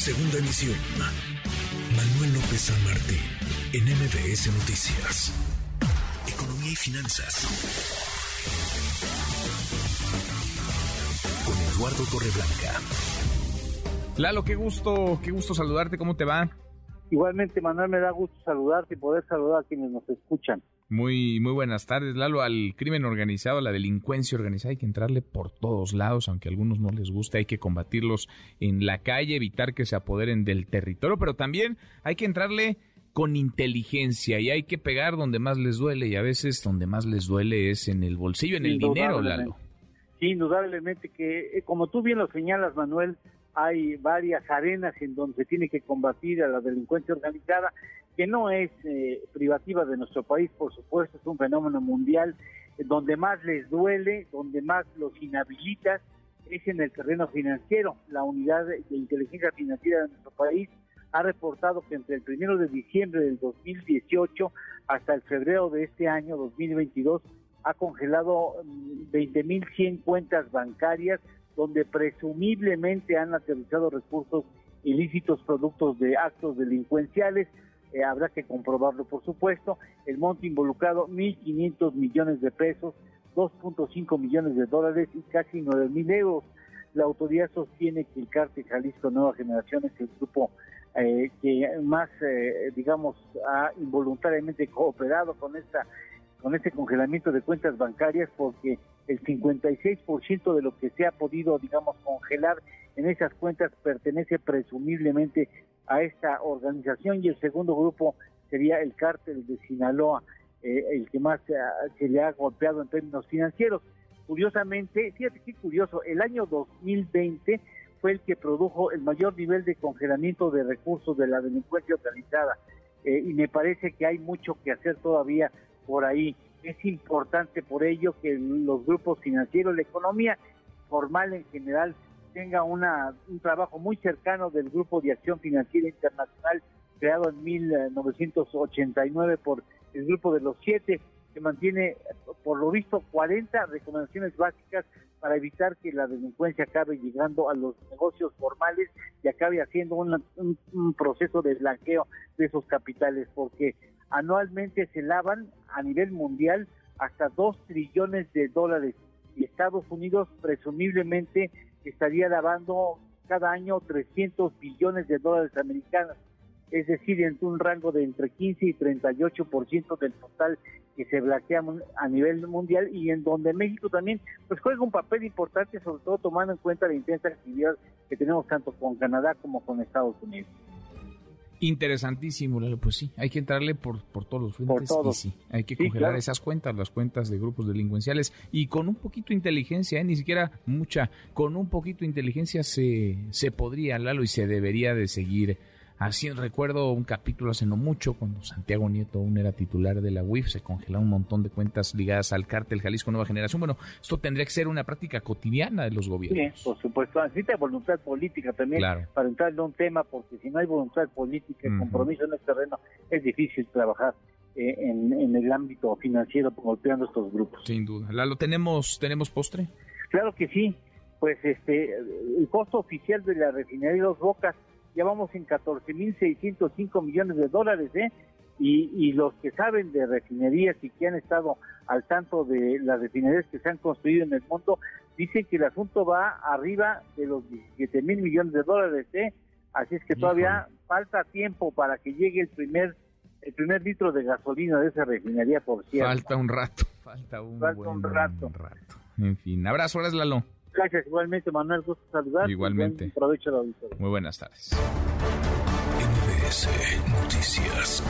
Segunda emisión. Manuel López San Martín, en MBS Noticias. Economía y finanzas. Con Eduardo Torreblanca. Lalo, qué gusto, qué gusto saludarte, ¿cómo te va? Igualmente, Manuel, me da gusto saludarte y poder saludar a quienes nos escuchan. Muy, muy buenas tardes, Lalo. Al crimen organizado, a la delincuencia organizada, hay que entrarle por todos lados, aunque a algunos no les guste, hay que combatirlos en la calle, evitar que se apoderen del territorio, pero también hay que entrarle con inteligencia y hay que pegar donde más les duele y a veces donde más les duele es en el bolsillo, en el dinero, Lalo. Sí, indudablemente que, eh, como tú bien lo señalas, Manuel, hay varias arenas en donde se tiene que combatir a la delincuencia organizada que no es eh, privativa de nuestro país, por supuesto, es un fenómeno mundial, eh, donde más les duele, donde más los inhabilita, es en el terreno financiero. La unidad de, inteligencia financiera de nuestro país ha reportado que entre el primero de diciembre del 2018 hasta el febrero de este año 2022 ha congelado 20.100 mm, cuentas bancarias donde presumiblemente han aterrizado recursos ilícitos productos de actos delincuenciales. Eh, habrá que comprobarlo, por supuesto. El monto involucrado, 1.500 millones de pesos, 2.5 millones de dólares y casi 9.000 euros. La autoridad sostiene que el cártel Jalisco Nueva Generación es el grupo eh, que más, eh, digamos, ha involuntariamente cooperado con esta con este congelamiento de cuentas bancarias porque el 56% de lo que se ha podido, digamos, congelar en esas cuentas pertenece presumiblemente a esta organización y el segundo grupo sería el cártel de Sinaloa, eh, el que más se le ha golpeado en términos financieros. Curiosamente, fíjate qué curioso, el año 2020 fue el que produjo el mayor nivel de congelamiento de recursos de la delincuencia organizada eh, y me parece que hay mucho que hacer todavía por ahí. Es importante por ello que los grupos financieros, la economía formal en general, tenga una, un trabajo muy cercano del Grupo de Acción Financiera Internacional creado en 1989 por el Grupo de los Siete, que mantiene, por lo visto, 40 recomendaciones básicas para evitar que la delincuencia acabe llegando a los negocios formales y acabe haciendo un, un proceso de blanqueo de esos capitales, porque anualmente se lavan a nivel mundial hasta 2 trillones de dólares y Estados Unidos presumiblemente estaría lavando cada año 300 billones de dólares americanos, es decir, en un rango de entre 15 y 38% del total que se blanquea a nivel mundial y en donde México también pues juega un papel importante, sobre todo tomando en cuenta la intensa actividad que tenemos tanto con Canadá como con Estados Unidos. Interesantísimo, Lalo. Pues sí, hay que entrarle por, por todos los frentes. Por sí, hay que congelar esas cuentas, las cuentas de grupos delincuenciales. Y con un poquito de inteligencia, ¿eh? ni siquiera mucha, con un poquito de inteligencia se, se podría, Lalo, y se debería de seguir Así recuerdo un capítulo hace no mucho, cuando Santiago Nieto aún era titular de la UIF, se congelaron un montón de cuentas ligadas al cártel Jalisco Nueva Generación. Bueno, esto tendría que ser una práctica cotidiana de los gobiernos. Sí, por supuesto. Necesita voluntad política también para entrar en un tema, porque si no hay voluntad política y compromiso en este terreno, es difícil trabajar. Eh, en, el ámbito financiero golpeando estos grupos. Sin duda. ¿Lo tenemos, tenemos postre? Claro que sí. Pues este, el costo oficial de la refinería de Dos Bocas ya vamos en 14.605 millones de dólares, ¿eh? Y, y los que saben de refinerías y que han estado al tanto de las refinerías que se han construido en el mundo, dicen que el asunto va arriba de los 17 mil millones de dólares, ¿eh? Así es que todavía falta tiempo para que llegue el primer el primer litro de gasolina de esa refinería, por cierto. Falta un rato, falta un, rato. En fin, abrazo, gracias Lalo. Gracias, igualmente, Manuel. Gusto saludar. Igualmente. Aprovecho la Muy buenas tardes. NBS Noticias.